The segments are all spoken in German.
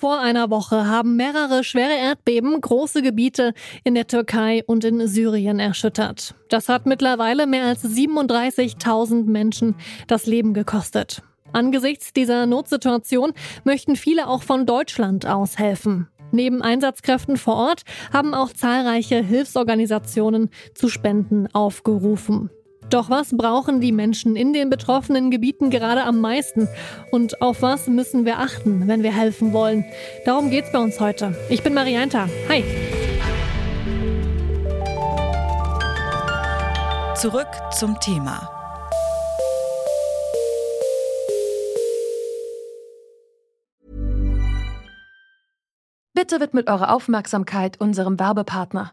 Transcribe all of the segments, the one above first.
Vor einer Woche haben mehrere schwere Erdbeben große Gebiete in der Türkei und in Syrien erschüttert. Das hat mittlerweile mehr als 37.000 Menschen das Leben gekostet. Angesichts dieser Notsituation möchten viele auch von Deutschland aus helfen. Neben Einsatzkräften vor Ort haben auch zahlreiche Hilfsorganisationen zu Spenden aufgerufen. Doch was brauchen die Menschen in den betroffenen Gebieten gerade am meisten? Und auf was müssen wir achten, wenn wir helfen wollen? Darum geht's bei uns heute. Ich bin Marianta. Hi. Zurück zum Thema. Bitte widmet eure Aufmerksamkeit unserem Werbepartner.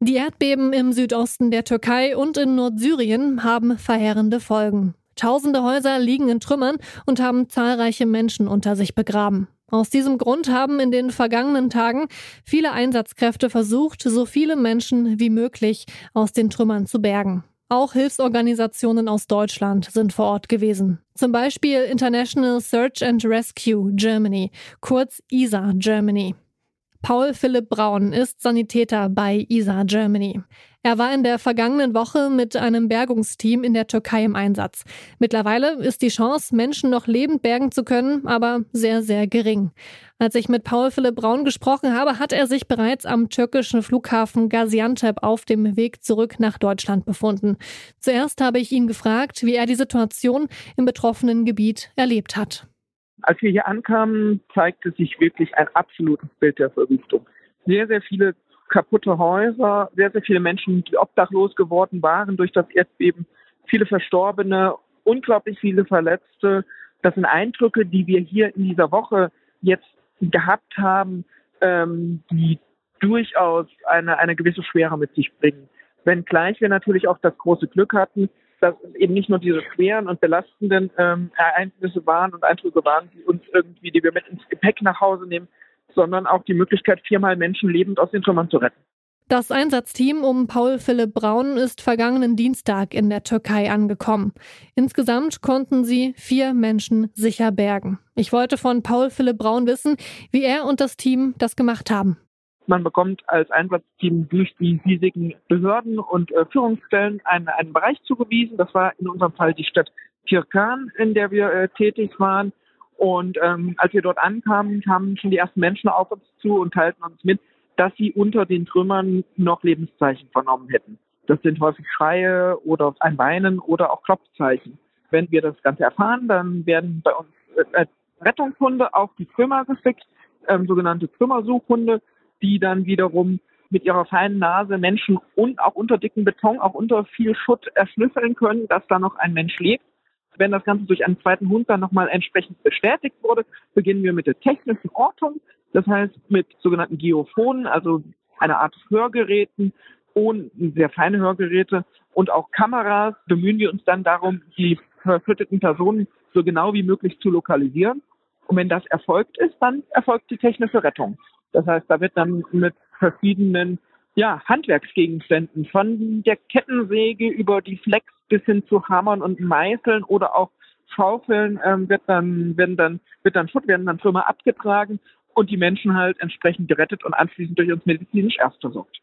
Die Erdbeben im Südosten der Türkei und in Nordsyrien haben verheerende Folgen. Tausende Häuser liegen in Trümmern und haben zahlreiche Menschen unter sich begraben. Aus diesem Grund haben in den vergangenen Tagen viele Einsatzkräfte versucht, so viele Menschen wie möglich aus den Trümmern zu bergen. Auch Hilfsorganisationen aus Deutschland sind vor Ort gewesen. Zum Beispiel International Search and Rescue Germany, kurz ISA Germany. Paul Philipp Braun ist Sanitäter bei ISA Germany. Er war in der vergangenen Woche mit einem Bergungsteam in der Türkei im Einsatz. Mittlerweile ist die Chance, Menschen noch lebend bergen zu können, aber sehr, sehr gering. Als ich mit Paul Philipp Braun gesprochen habe, hat er sich bereits am türkischen Flughafen Gaziantep auf dem Weg zurück nach Deutschland befunden. Zuerst habe ich ihn gefragt, wie er die Situation im betroffenen Gebiet erlebt hat. Als wir hier ankamen, zeigte sich wirklich ein absolutes Bild der Verwüstung. Sehr, sehr viele kaputte Häuser, sehr, sehr viele Menschen, die obdachlos geworden waren durch das Erdbeben, viele Verstorbene, unglaublich viele Verletzte. Das sind Eindrücke, die wir hier in dieser Woche jetzt gehabt haben, ähm, die durchaus eine, eine gewisse Schwere mit sich bringen. Wenngleich wir natürlich auch das große Glück hatten, dass eben nicht nur diese schweren und belastenden ähm, Ereignisse waren und Eindrücke waren, die uns irgendwie, die wir mit ins Gepäck nach Hause nehmen, sondern auch die Möglichkeit, viermal Menschen lebend aus den Trümmern zu retten. Das Einsatzteam um Paul Philipp Braun ist vergangenen Dienstag in der Türkei angekommen. Insgesamt konnten sie vier Menschen sicher bergen. Ich wollte von Paul Philipp Braun wissen, wie er und das Team das gemacht haben. Man bekommt als Einsatzteam durch die hiesigen Behörden und äh, Führungsstellen einen, einen Bereich zugewiesen. Das war in unserem Fall die Stadt Tirkan, in der wir äh, tätig waren. Und ähm, als wir dort ankamen, kamen schon die ersten Menschen auf uns zu und teilten uns mit, dass sie unter den Trümmern noch Lebenszeichen vernommen hätten. Das sind häufig Schreie oder ein Weinen oder auch Klopfzeichen. Wenn wir das Ganze erfahren, dann werden bei uns äh, Rettungshunde auf die Trümmer geschickt, ähm, sogenannte Trümmersuchhunde, die dann wiederum mit ihrer feinen Nase Menschen und auch unter dicken Beton, auch unter viel Schutt erschnüffeln können, dass da noch ein Mensch lebt. Wenn das Ganze durch einen zweiten Hund dann nochmal entsprechend bestätigt wurde, beginnen wir mit der technischen Ortung. Das heißt mit sogenannten Geophonen, also einer Art Hörgeräten und sehr feine Hörgeräte und auch Kameras bemühen wir uns dann darum, die verfütterten Personen so genau wie möglich zu lokalisieren. Und wenn das erfolgt ist, dann erfolgt die technische Rettung. Das heißt, da wird dann mit verschiedenen ja, Handwerksgegenständen von der Kettensäge über die Flex bis hin zu Hammern und Meißeln oder auch Schaufeln ähm, wird dann, werden dann, wird dann Schutt, werden dann Trümmer abgetragen und die Menschen halt entsprechend gerettet und anschließend durch uns medizinisch erst versorgt.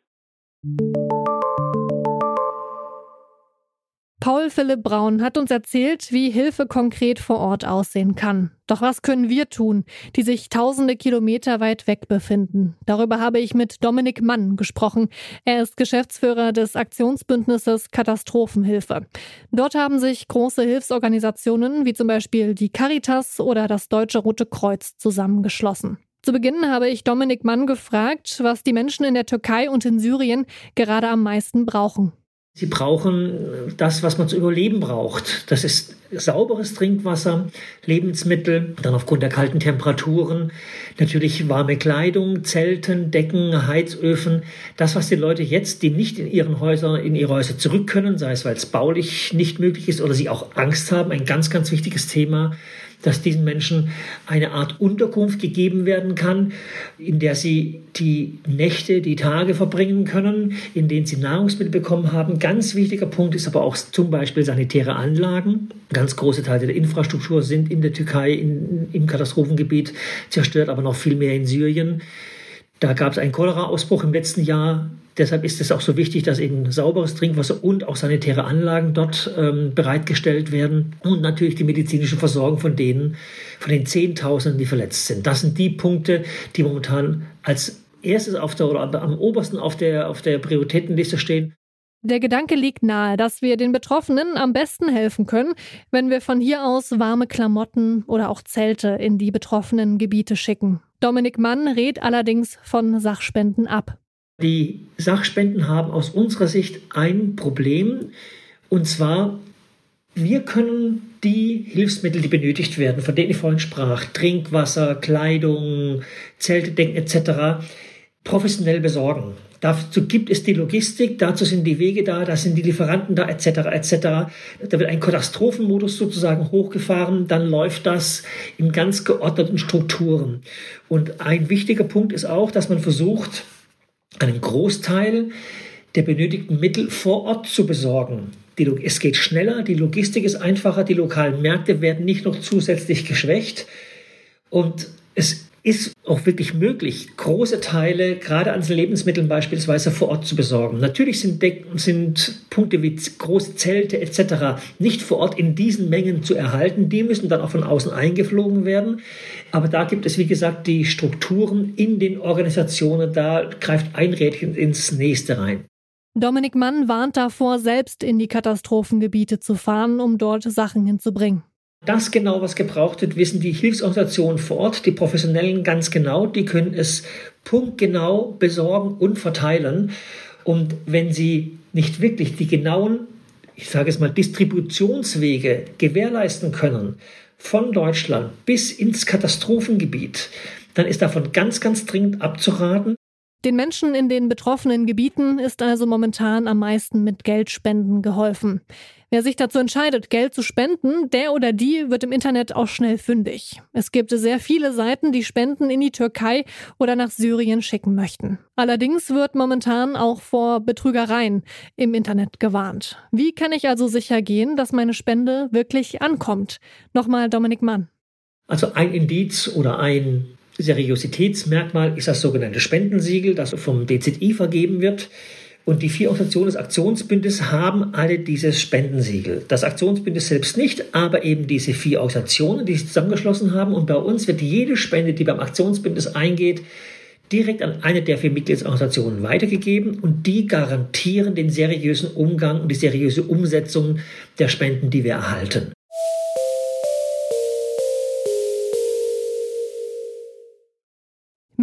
Paul Philipp Braun hat uns erzählt, wie Hilfe konkret vor Ort aussehen kann. Doch was können wir tun, die sich tausende Kilometer weit weg befinden? Darüber habe ich mit Dominik Mann gesprochen. Er ist Geschäftsführer des Aktionsbündnisses Katastrophenhilfe. Dort haben sich große Hilfsorganisationen wie zum Beispiel die Caritas oder das Deutsche Rote Kreuz zusammengeschlossen. Zu Beginn habe ich Dominik Mann gefragt, was die Menschen in der Türkei und in Syrien gerade am meisten brauchen. Sie brauchen das, was man zu überleben braucht. Das ist sauberes Trinkwasser, Lebensmittel, dann aufgrund der kalten Temperaturen natürlich warme Kleidung, Zelten, Decken, Heizöfen. Das, was die Leute jetzt, die nicht in ihren Häusern, in ihre Häuser zurück können, sei es weil es baulich nicht möglich ist oder sie auch Angst haben, ein ganz, ganz wichtiges Thema dass diesen Menschen eine Art Unterkunft gegeben werden kann, in der sie die Nächte, die Tage verbringen können, in denen sie Nahrungsmittel bekommen haben. Ganz wichtiger Punkt ist aber auch zum Beispiel sanitäre Anlagen. Ganz große Teile der Infrastruktur sind in der Türkei in, im Katastrophengebiet zerstört, aber noch viel mehr in Syrien. Da gab es einen Cholera-Ausbruch im letzten Jahr. Deshalb ist es auch so wichtig, dass eben sauberes Trinkwasser und auch sanitäre Anlagen dort ähm, bereitgestellt werden und natürlich die medizinische Versorgung von denen, von den Zehntausenden, die verletzt sind. Das sind die Punkte, die momentan als erstes auf der oder am obersten auf der, auf der Prioritätenliste stehen. Der Gedanke liegt nahe, dass wir den Betroffenen am besten helfen können, wenn wir von hier aus warme Klamotten oder auch Zelte in die betroffenen Gebiete schicken. Dominik Mann rät allerdings von Sachspenden ab. Die Sachspenden haben aus unserer Sicht ein Problem, und zwar, wir können die Hilfsmittel, die benötigt werden, von denen ich vorhin sprach, Trinkwasser, Kleidung, Zelte, Decken etc., professionell besorgen. Dazu gibt es die Logistik, dazu sind die Wege da, da sind die Lieferanten da, etc., etc. Da wird ein Katastrophenmodus sozusagen hochgefahren, dann läuft das in ganz geordneten Strukturen. Und ein wichtiger Punkt ist auch, dass man versucht, einen Großteil der benötigten Mittel vor Ort zu besorgen. Die, es geht schneller, die Logistik ist einfacher, die lokalen Märkte werden nicht noch zusätzlich geschwächt. Und es ist auch wirklich möglich, große Teile, gerade an Lebensmitteln beispielsweise, vor Ort zu besorgen. Natürlich sind, Decken, sind Punkte wie große Zelte etc. nicht vor Ort in diesen Mengen zu erhalten. Die müssen dann auch von außen eingeflogen werden. Aber da gibt es, wie gesagt, die Strukturen in den Organisationen. Da greift ein Rädchen ins nächste rein. Dominik Mann warnt davor, selbst in die Katastrophengebiete zu fahren, um dort Sachen hinzubringen. Das genau, was gebraucht wird, wissen die Hilfsorganisationen vor Ort, die Professionellen ganz genau. Die können es punktgenau besorgen und verteilen. Und wenn sie nicht wirklich die genauen, ich sage es mal, Distributionswege gewährleisten können, von Deutschland bis ins Katastrophengebiet, dann ist davon ganz, ganz dringend abzuraten. Den Menschen in den betroffenen Gebieten ist also momentan am meisten mit Geldspenden geholfen. Wer sich dazu entscheidet, Geld zu spenden, der oder die wird im Internet auch schnell fündig. Es gibt sehr viele Seiten, die Spenden in die Türkei oder nach Syrien schicken möchten. Allerdings wird momentan auch vor Betrügereien im Internet gewarnt. Wie kann ich also sicher gehen, dass meine Spende wirklich ankommt? Nochmal Dominik Mann. Also ein Indiz oder ein Seriositätsmerkmal ist das sogenannte Spendensiegel, das vom DZI vergeben wird. Und die vier Organisationen des Aktionsbündes haben alle dieses Spendensiegel. Das Aktionsbündnis selbst nicht, aber eben diese vier Organisationen, die sich zusammengeschlossen haben. Und bei uns wird jede Spende, die beim Aktionsbündnis eingeht, direkt an eine der vier Mitgliedsorganisationen weitergegeben und die garantieren den seriösen Umgang und die seriöse Umsetzung der Spenden, die wir erhalten.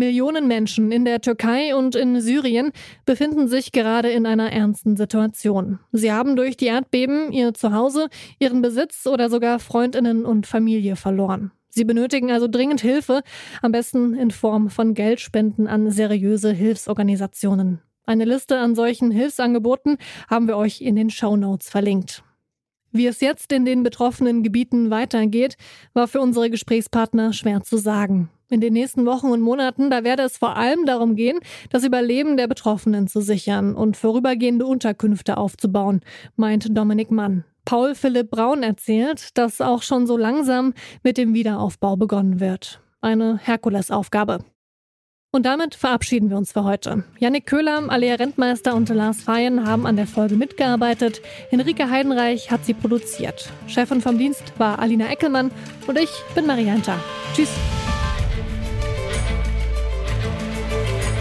Millionen Menschen in der Türkei und in Syrien befinden sich gerade in einer ernsten Situation. Sie haben durch die Erdbeben ihr Zuhause, ihren Besitz oder sogar Freundinnen und Familie verloren. Sie benötigen also dringend Hilfe, am besten in Form von Geldspenden an seriöse Hilfsorganisationen. Eine Liste an solchen Hilfsangeboten haben wir euch in den Show Notes verlinkt. Wie es jetzt in den betroffenen Gebieten weitergeht, war für unsere Gesprächspartner schwer zu sagen. In den nächsten Wochen und Monaten, da werde es vor allem darum gehen, das Überleben der Betroffenen zu sichern und vorübergehende Unterkünfte aufzubauen, meint Dominik Mann. Paul Philipp Braun erzählt, dass auch schon so langsam mit dem Wiederaufbau begonnen wird. Eine Herkulesaufgabe. Und damit verabschieden wir uns für heute. Yannick Köhler, Alea Rentmeister und Lars Feyen haben an der Folge mitgearbeitet. Henrike Heidenreich hat sie produziert. Chefin vom Dienst war Alina Eckelmann und ich bin Marianta. Tschüss.